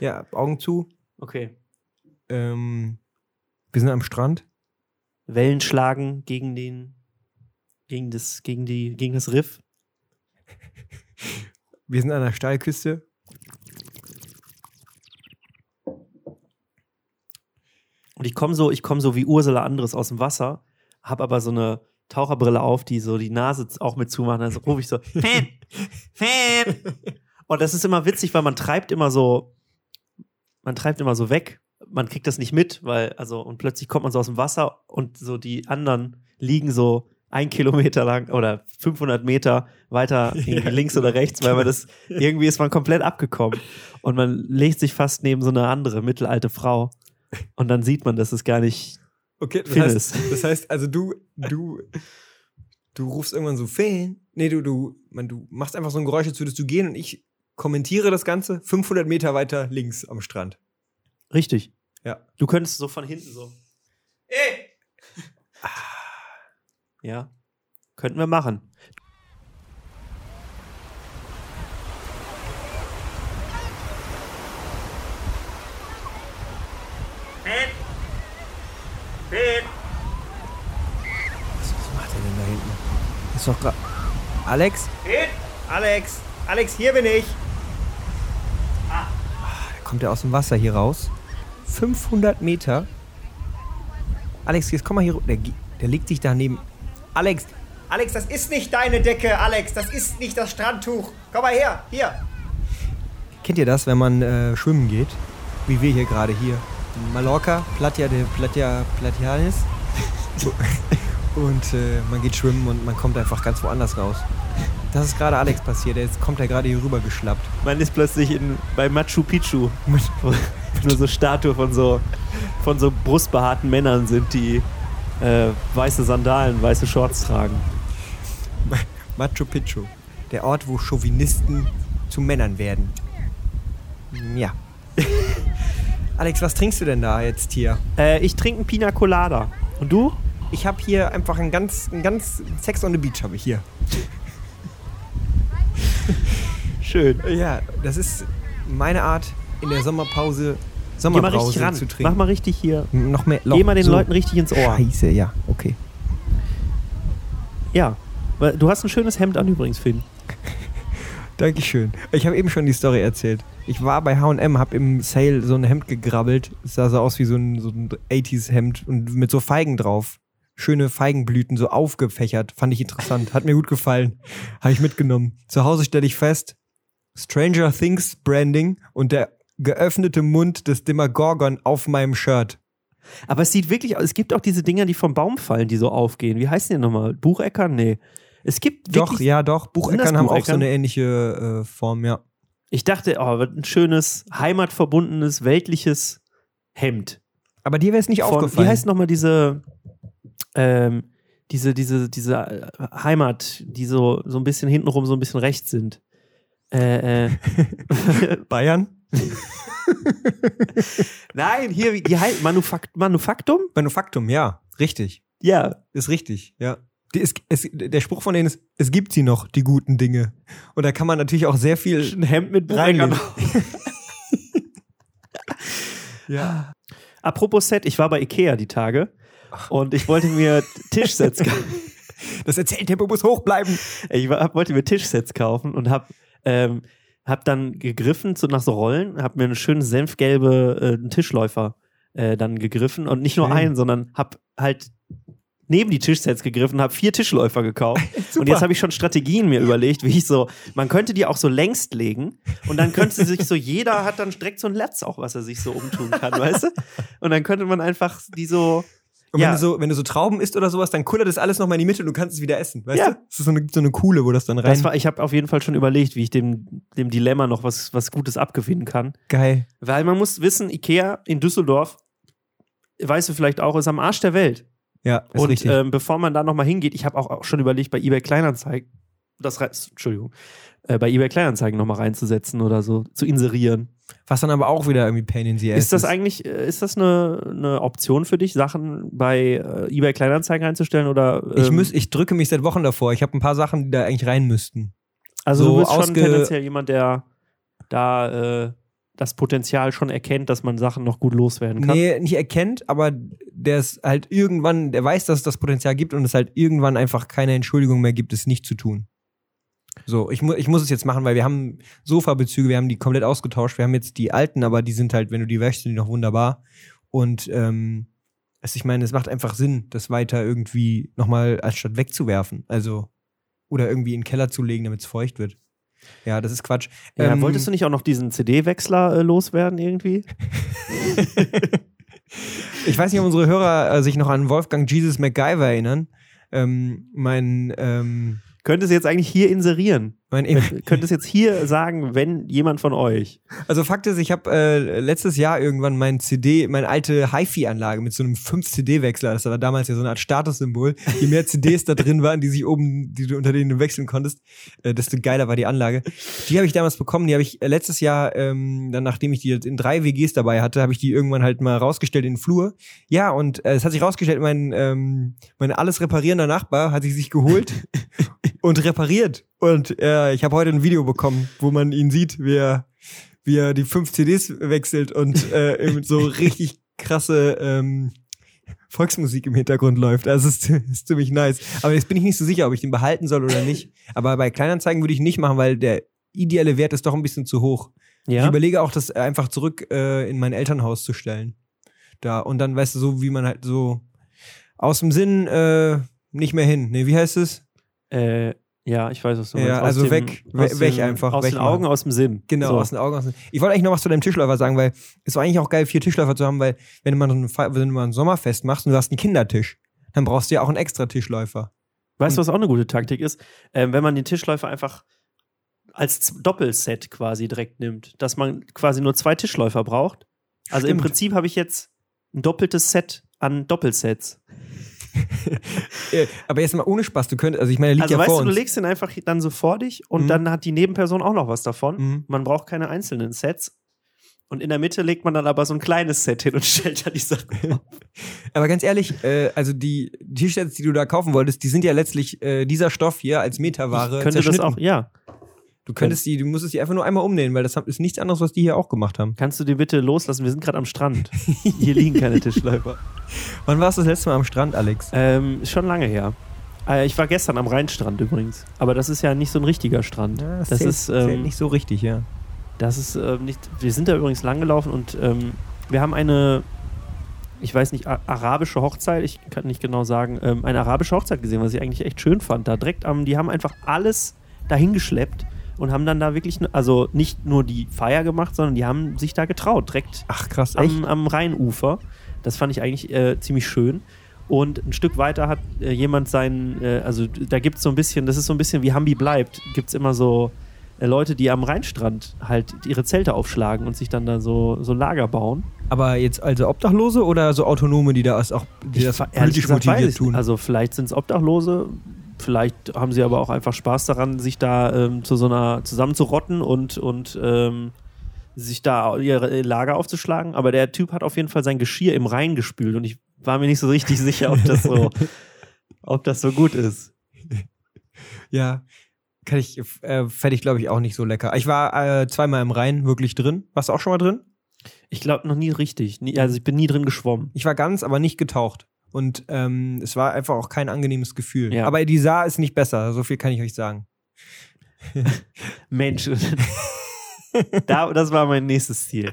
Ja, Augen zu. Okay. Ähm, wir sind am Strand. Wellen schlagen gegen den, gegen das, gegen die, gegen das Riff. Wir sind an der Steilküste. Und ich komme so, ich komme so wie Ursula Andres aus dem Wasser, habe aber so eine Taucherbrille auf, die so die Nase auch mit zumacht. Dann rufe ich so, Fan, Fan. Und das ist immer witzig, weil man treibt immer so, man treibt immer so weg. Man kriegt das nicht mit, weil, also, und plötzlich kommt man so aus dem Wasser und so die anderen liegen so ein Kilometer lang oder 500 Meter weiter irgendwie links oder rechts, weil man das, irgendwie ist man komplett abgekommen. Und man legt sich fast neben so eine andere mittelalte Frau. Und dann sieht man, dass es gar nicht Okay, das heißt, ist. das heißt, also du, du, du rufst irgendwann so Fan. Nee, du, du, man, du machst einfach so ein Geräusch, als würdest du gehen und ich kommentiere das Ganze 500 Meter weiter links am Strand. richtig. Ja. Du könntest so von hinten so. Ey! Ja. Könnten wir machen. Was macht er denn da hinten? Ist doch gerade. Alex? Alex, Alex, hier bin ich. Kommt er aus dem Wasser hier raus. 500 Meter. Alex, jetzt komm mal hier. Der, der legt sich daneben. Alex, Alex, das ist nicht deine Decke, Alex. Das ist nicht das Strandtuch. Komm mal her, hier. kennt ihr das, wenn man äh, schwimmen geht? Wie wir hier gerade hier. Mallorca, Platja de Platja Platianis. und äh, man geht schwimmen und man kommt einfach ganz woanders raus. Das ist gerade Alex passiert. Jetzt kommt er gerade hier rüber geschlappt. Man ist plötzlich in, bei Machu Picchu, wo nur so Statue von so, von so brustbehaarten Männern sind, die äh, weiße Sandalen, weiße Shorts tragen. Machu Picchu. Der Ort, wo Chauvinisten zu Männern werden. Ja. Alex, was trinkst du denn da jetzt hier? Äh, ich trinke einen Pina Colada. Und du? Ich habe hier einfach ein ganz, ein ganz Sex on the Beach habe ich hier. Schön. Ja, das ist meine Art in der Sommerpause Geh mal zu trinken. Mach mal richtig hier. noch mehr. Geh mal den so. Leuten richtig ins Ohr. Scheiße, ja, okay. Ja. Du hast ein schönes Hemd an übrigens, Finn. Dankeschön. Ich habe eben schon die Story erzählt. Ich war bei H&M, habe im Sale so ein Hemd gegrabbelt. Es sah so aus wie so ein, so ein 80s-Hemd und mit so Feigen drauf. Schöne Feigenblüten, so aufgefächert. Fand ich interessant. Hat mir gut gefallen. Habe ich mitgenommen. Zu Hause stelle ich fest, Stranger Things Branding und der geöffnete Mund des Demagorgon auf meinem Shirt. Aber es sieht wirklich aus. Es gibt auch diese Dinger, die vom Baum fallen, die so aufgehen. Wie heißen die nochmal? Bucheckern? Nee. Es gibt Doch, wirklich. ja, doch. Bucheckern haben auch so eine ähnliche äh, Form, ja. Ich dachte, oh, ein schönes, heimatverbundenes, weltliches Hemd. Aber dir wäre es nicht Von, aufgefallen. wie heißt nochmal diese, ähm, diese, diese, diese äh, Heimat, die so, so ein bisschen hintenrum so ein bisschen rechts sind? Äh, äh. Bayern? Nein, hier, die heißt Manufakt Manufaktum? Manufaktum, ja. Richtig. Ja. Ist richtig, ja. Die ist, es, der Spruch von denen ist, es gibt sie noch, die guten Dinge. Und da kann man natürlich auch sehr viel Ein Hemd mit reinnehmen. Ja. Apropos Set, ich war bei Ikea die Tage und ich wollte mir Tischsets kaufen. Das Erzähltempo muss hoch bleiben. Ich war, wollte mir Tischsets kaufen und hab, ähm, hab dann gegriffen zu, nach so Rollen, hab mir einen schönen senfgelbe äh, Tischläufer äh, dann gegriffen und nicht nur Schön. einen, sondern hab halt neben die Tischsets gegriffen, hab vier Tischläufer gekauft und jetzt habe ich schon Strategien mir überlegt, wie ich so, man könnte die auch so längst legen und dann könnte sich so, jeder hat dann direkt so ein Latz auch, was er sich so umtun kann, weißt du? Und dann könnte man einfach die so, Und Ja. wenn, du so, wenn du so Trauben isst oder sowas, dann kullert das alles nochmal in die Mitte und du kannst es wieder essen. Weißt Ja. du? Das ist so eine, so eine Kuhle, wo das dann rein. das war, ich habe auf jeden Fall schon überlegt, wie ich dem, dem Dilemma noch was, was Gutes abgewinnen kann. geil. Weil man muss wissen, Ikea in Düsseldorf, weißt du vielleicht auch, ist am Arsch der Welt. Ja, ist und richtig. ähm, bevor man da nochmal hingeht, ich habe auch, auch schon überlegt, bei eBay Kleinanzeigen, das Entschuldigung, äh, bei eBay Kleinanzeigen nochmal reinzusetzen oder so, zu inserieren. Was dann aber auch wieder irgendwie Pain in the Ass Ist das eigentlich, äh, ist das eine, eine Option für dich, Sachen bei äh, eBay Kleinanzeigen einzustellen oder? Ich, ähm, muss, ich drücke mich seit Wochen davor. Ich habe ein paar Sachen, die da eigentlich rein müssten. also so du bist schon tendenziell jemand, der da äh, das Potenzial schon erkennt, dass man Sachen noch gut loswerden kann. Nee, nicht erkennt, aber der ist halt irgendwann, der weiß, dass es das Potenzial gibt und es halt irgendwann einfach keine Entschuldigung mehr gibt, es nicht zu tun. So, ich, mu ich muss es jetzt machen, weil wir haben Sofabezüge, wir haben die komplett ausgetauscht. Wir haben jetzt die alten, aber die sind halt, wenn du die wäschst, sind die noch wunderbar. Und ähm, also ich meine, es macht einfach Sinn, das weiter irgendwie nochmal anstatt wegzuwerfen. Also, oder irgendwie in den Keller zu legen, damit es feucht wird. Ja, das ist Quatsch. Ja, Ähm, wolltest du nicht auch noch diesen CD-Wechsler äh, loswerden irgendwie? Ich weiß nicht, ob unsere Hörer äh, sich noch an Wolfgang Jesus MacGyver erinnern. Ähm, mein, ähm, Könntest du jetzt eigentlich hier inserieren? mein Könntest jetzt hier sagen, wenn jemand von euch. Also Fakt ist, ich habe äh, letztes Jahr irgendwann mein CD, meine alte HiFi-Anlage mit so einem 5-CD-Wechsler, das war damals ja so eine Art Statussymbol. Je mehr CDs da drin waren, die sich oben, die du unter denen du wechseln konntest, äh, desto geiler war die Anlage. Die habe ich damals bekommen, die habe ich äh, letztes Jahr, ähm, dann nachdem ich die jetzt in drei WGs dabei hatte, habe ich die irgendwann halt mal rausgestellt in den Flur. Ja, und äh, es hat sich rausgestellt, mein, ähm, mein alles reparierender Nachbar hat sich sich geholt und repariert. Und äh, ich habe heute ein Video bekommen, wo man ihn sieht, wie er, wie er die fünf CDs wechselt und äh, so richtig krasse ähm, Volksmusik im Hintergrund läuft. Also es ist, ist ziemlich nice. Aber jetzt bin ich nicht so sicher, ob ich den behalten soll oder nicht. Aber bei Kleinanzeigen würde ich nicht machen, weil der ideelle Wert ist doch ein bisschen zu hoch. Ich Ja. überlege auch, das einfach zurück äh, in mein Elternhaus zu stellen. Da und dann weißt du so, wie man halt so aus dem Sinn äh, nicht mehr hin. Nee, wie heißt es? Äh, ja, ich weiß, was du Ja, meinst. Aus also dem- weg, aus weg dem- einfach, Aus weg den machen. Augen, aus dem Sinn. Genau, So. aus den Augen. Aus den Ich wollte eigentlich noch was zu deinem Tischläufer sagen, weil es war eigentlich auch geil, vier Tischläufer zu haben, weil wenn du mal, so ein, wenn mal ein Sommerfest machst und du hast einen Kindertisch, dann brauchst du ja auch einen extra Tischläufer. Weißt du, was auch eine gute Taktik ist? Ähm, wenn man den Tischläufer einfach als Doppelset quasi direkt nimmt, dass man quasi nur zwei Tischläufer braucht. Also im Stimmt. Prinzip habe ich jetzt ein doppeltes Set an Doppelsets. Äh, aber jetzt mal ohne Spaß, du könntest, also ich meine, liegt Also ja weißt vor du, du legst den einfach dann so vor dich und Mhm. dann hat die Nebenperson auch noch was davon. Mhm. Man braucht keine einzelnen Sets. Und in der Mitte legt man dann aber so ein kleines Set hin und stellt da die Sachen auf. Aber ganz ehrlich, äh, also die T-Shirts, die du da kaufen wolltest, die sind ja letztlich äh, dieser Stoff hier als Metaware Ich könnte das auch, ja. Du könntest die, du musstest die einfach nur einmal umnähen, weil das ist nichts anderes, was die hier auch gemacht haben. Kannst du die bitte loslassen? Wir sind gerade am Strand. Hier liegen keine Tischläufer. Wann warst du das letzte Mal am Strand, Alex? Ähm, ist schon lange her. Äh, ich war gestern am Rheinstrand übrigens. Aber das ist ja nicht so ein richtiger Strand. Ja, das zählt, ist, ähm, zählt nicht so richtig, ja. Das ist äh, nicht. Wir sind da übrigens langgelaufen und ähm, wir haben eine, ich weiß nicht, arabische Hochzeit, ich kann nicht genau sagen, ähm, eine arabische Hochzeit gesehen, was ich eigentlich echt schön fand. Da direkt am, die haben einfach alles dahin geschleppt und haben dann da wirklich, also nicht nur die Feier gemacht, sondern die haben sich da getraut, direkt Ach krass, echt? am, am Rheinufer. Das fand ich eigentlich äh, ziemlich schön. Und ein Stück weiter hat äh, jemand seinen, äh, also da gibt es so ein bisschen, das ist so ein bisschen wie Hambi bleibt, gibt es immer so äh, Leute, die am Rheinstrand halt ihre Zelte aufschlagen und sich dann da so, so Lager bauen. Aber jetzt also Obdachlose oder so Autonome, die das auch die das fa- politisch motiviert ich tun? Also vielleicht sind es Obdachlose, vielleicht haben sie aber auch einfach Spaß daran, sich da ähm, zu so einer zusammenzurotten und, und ähm, sich da ihre Lager aufzuschlagen. Aber der Typ hat auf jeden Fall sein Geschirr im Rhein gespült und ich war mir nicht so richtig sicher, ob das so, ob das so gut ist. ja, kann ich, äh, fände ich glaube ich auch nicht so lecker. Ich war äh, zweimal im Rhein wirklich drin. Warst du auch schon mal drin? Ich glaube noch nie richtig. Nie, also ich bin nie drin geschwommen. Ich war ganz, aber nicht getaucht. Und ähm, es war einfach auch kein angenehmes Gefühl. Ja. Aber die Saar ist nicht besser, so viel kann ich euch sagen. Mensch. da, das war mein nächstes Ziel.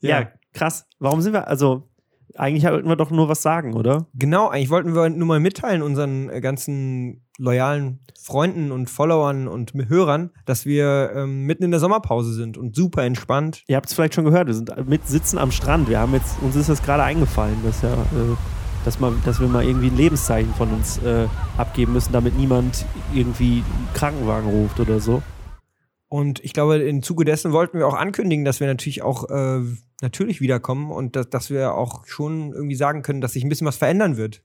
Ja. krass. Warum sind wir, also eigentlich wollten wir doch nur was sagen, oder? Genau, eigentlich wollten wir nur mal mitteilen unseren äh, ganzen loyalen Freunden und Followern und Hörern, dass wir ähm, mitten in der Sommerpause sind und super entspannt. Ihr habt es vielleicht schon gehört, wir sind mit sitzen am Strand. Wir haben jetzt, uns ist das gerade eingefallen, dass ja, äh, dass, mal, dass wir mal irgendwie ein Lebenszeichen von uns äh, abgeben müssen, damit niemand irgendwie einen Krankenwagen ruft oder so. Und ich glaube, im Zuge dessen wollten wir auch ankündigen, dass wir natürlich auch äh, natürlich wiederkommen und dass, dass wir auch schon irgendwie sagen können, dass sich ein bisschen was verändern wird.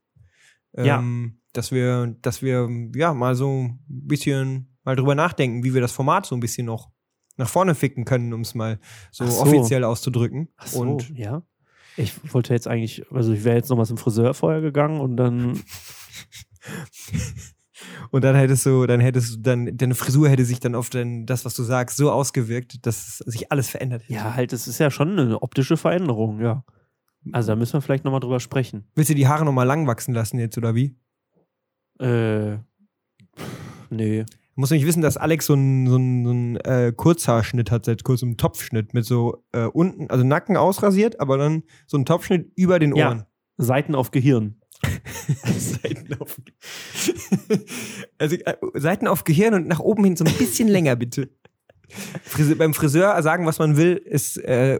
Ja. Ähm, dass wir, dass wir ja mal so ein bisschen mal drüber nachdenken, wie wir das Format so ein bisschen noch nach vorne ficken können, um es mal so, so. offiziell auszudrücken. Ach so, Und ja. Ich wollte jetzt eigentlich, also ich wäre jetzt noch mal zum Friseur vorher gegangen und dann Und dann hättest du, dann hättest du dann, deine Frisur hätte sich dann auf dein, das, was du sagst, so ausgewirkt, dass sich alles verändert hätte. Ja, halt, es ist ja schon eine optische Veränderung, ja. Also da müssen wir vielleicht nochmal drüber sprechen. Willst du die Haare nochmal lang wachsen lassen jetzt, oder wie? Äh, nee. Du musst nämlich wissen, dass Alex so einen so einen, so einen äh, Kurzhaarschnitt hat, seit kurzem einen Topfschnitt mit so äh, unten, also Nacken ausrasiert, aber dann so einen Topfschnitt über den Ja. Ohren. Seiten auf Gehirn. Seiten auf also äh, Seiten auf Gehirn und nach oben hin so ein bisschen länger, bitte. Frise beim Friseur sagen, was man will, ist äh,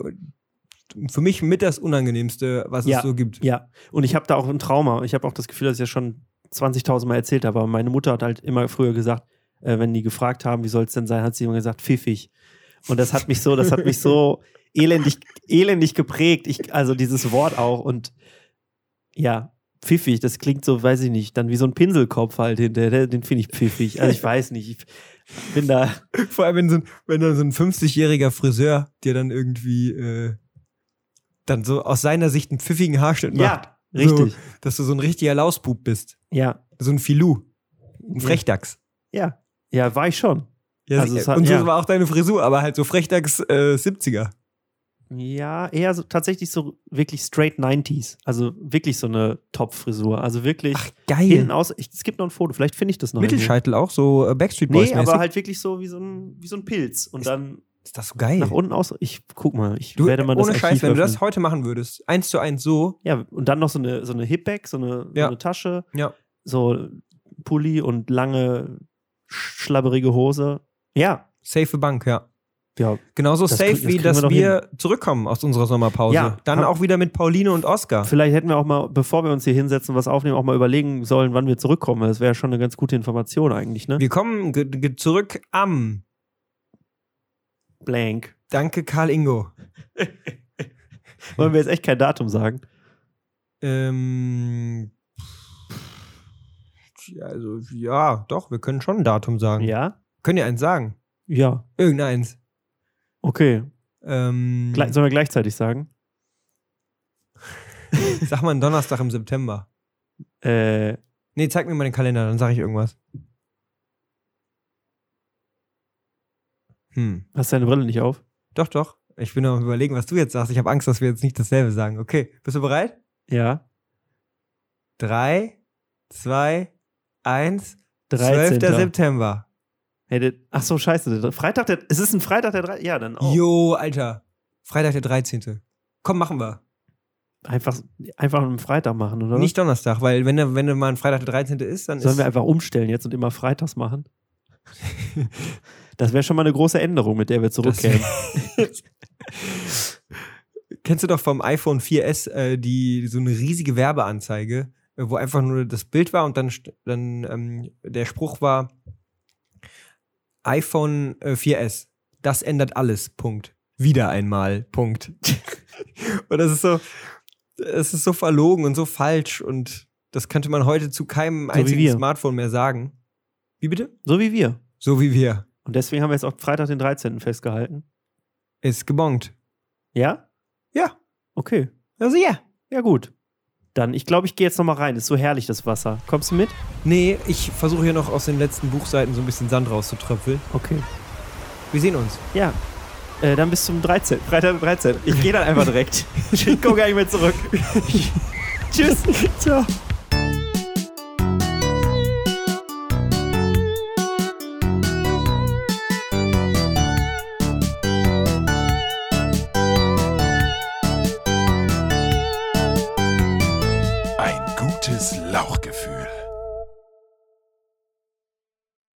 für mich mit das Unangenehmste, was Ja. es so gibt. Ja, und ich habe da auch ein Trauma. Ich habe auch das Gefühl, dass ich das schon 20.000 Mal erzählt habe. Aber meine Mutter hat halt immer früher gesagt, äh, wenn die gefragt haben, wie soll es denn sein, hat sie immer gesagt, pfiffig. Und das hat mich so, das hat mich so elendig, elendig geprägt. Ich, also dieses Wort auch. Und ja, pfiffig, das klingt so, weiß ich nicht, dann wie so ein Pinselkopf halt hinterher. Den finde ich pfiffig. Also ich weiß nicht. Ich bin da. Vor allem, wenn, so ein, wenn dann so ein 50-jähriger Friseur dir dann irgendwie äh, dann so aus seiner Sicht einen pfiffigen Haarschnitt macht. Ja, richtig. So, dass du so ein richtiger Lausbub bist. Ja. So ein Filou. Ein Frechdachs. Ja. Ja, war ich schon. Ja, Also hat- und so ja. war auch deine Frisur, aber halt so Frechdachs äh, 70er. Ja, eher so tatsächlich so wirklich straight 90s. Also wirklich so eine Top-Frisur. Also wirklich Geil. hinten aus. Ich, es gibt noch ein Foto, vielleicht finde ich das noch. Mittelscheitel auch, so äh, Backstreet Boys Nee, mäßig. aber halt wirklich so wie so ein, wie so ein Pilz. Und dann ist das so geil? nach unten aus. Ich guck mal, ich du, werde mal das ohne Archiv Scheiß, wenn du das öffnen. heute machen würdest, eins zu eins so, Ja, und dann noch so eine, so eine Hipback, so eine, Ja. so eine Tasche, ja. so Pulli und lange, sch- schlabberige Hose. Ja, safe Bank, ja. Ja. Genauso Das safe, das wie wir dass wir zurückkommen aus unserer Sommerpause. Ja, Dann auch wieder mit Pauline und Oscar. Vielleicht hätten wir auch mal, bevor wir uns hier hinsetzen, was aufnehmen, auch mal überlegen sollen, wann wir zurückkommen. Das wäre schon eine ganz gute Information eigentlich, ne? Wir kommen zurück am Blank. Danke Karl Ingo. Wollen wir jetzt echt kein Datum sagen? Ähm, also, ja, doch, wir können schon ein Datum sagen. Ja? Können ja eins sagen. Ja. Irgendeins. Okay. Ähm, Gle sollen wir gleichzeitig sagen? sag mal einen Donnerstag im September. Äh, Nee, zeig mir mal den Kalender, dann sage ich irgendwas. Hm. hast deine Brille nicht auf? Doch, doch. Ich bin noch am überlegen, was du jetzt sagst. Ich habe Angst, dass wir jetzt nicht dasselbe sagen. Okay, bist du bereit? Ja. Drei, zwei, eins. 13. 12. September. Hey, der, ach so, scheiße. Der, Freitag, der, es ist ein Freitag, der drei, Ja, dann auch. Jo, Alter. Freitag der 13. Komm, machen wir. Einfach, einfach einen Freitag machen, oder? Nicht Donnerstag, weil wenn, der- wenn der mal ein Freitag der 13. ist, dann Sollen ist. wir einfach umstellen jetzt und immer freitags machen? Das wäre schon mal eine große Änderung, mit der wir zurückkämen. Kennst du doch vom iPhone 4S äh, die so eine riesige Werbeanzeige, äh, wo einfach nur das Bild war und dann, dann ähm, der Spruch war iPhone äh, 4S. Das ändert alles. Punkt. Wieder einmal. Punkt. und das ist so, es ist so verlogen und so falsch und das könnte man heute zu keinem So einzigen. Smartphone mehr sagen. Wie bitte? So wie wir. So wie wir. Und deswegen haben wir jetzt auch Freitag den 13. festgehalten. Ist gebongt. Ja? Ja. Okay. Also ja. Ja, gut. Dann, ich glaube, ich gehe jetzt noch mal rein. Ist so herrlich, das Wasser. Kommst du mit? Nee, ich versuche hier noch aus den letzten Buchseiten so ein bisschen Sand rauszutröpfeln. Okay. Wir sehen uns. Ja. Äh, dann bis zum 13. Freitag den 13. Ich gehe dann einfach direkt. ich komme gar nicht mehr zurück. Tschüss. Ciao.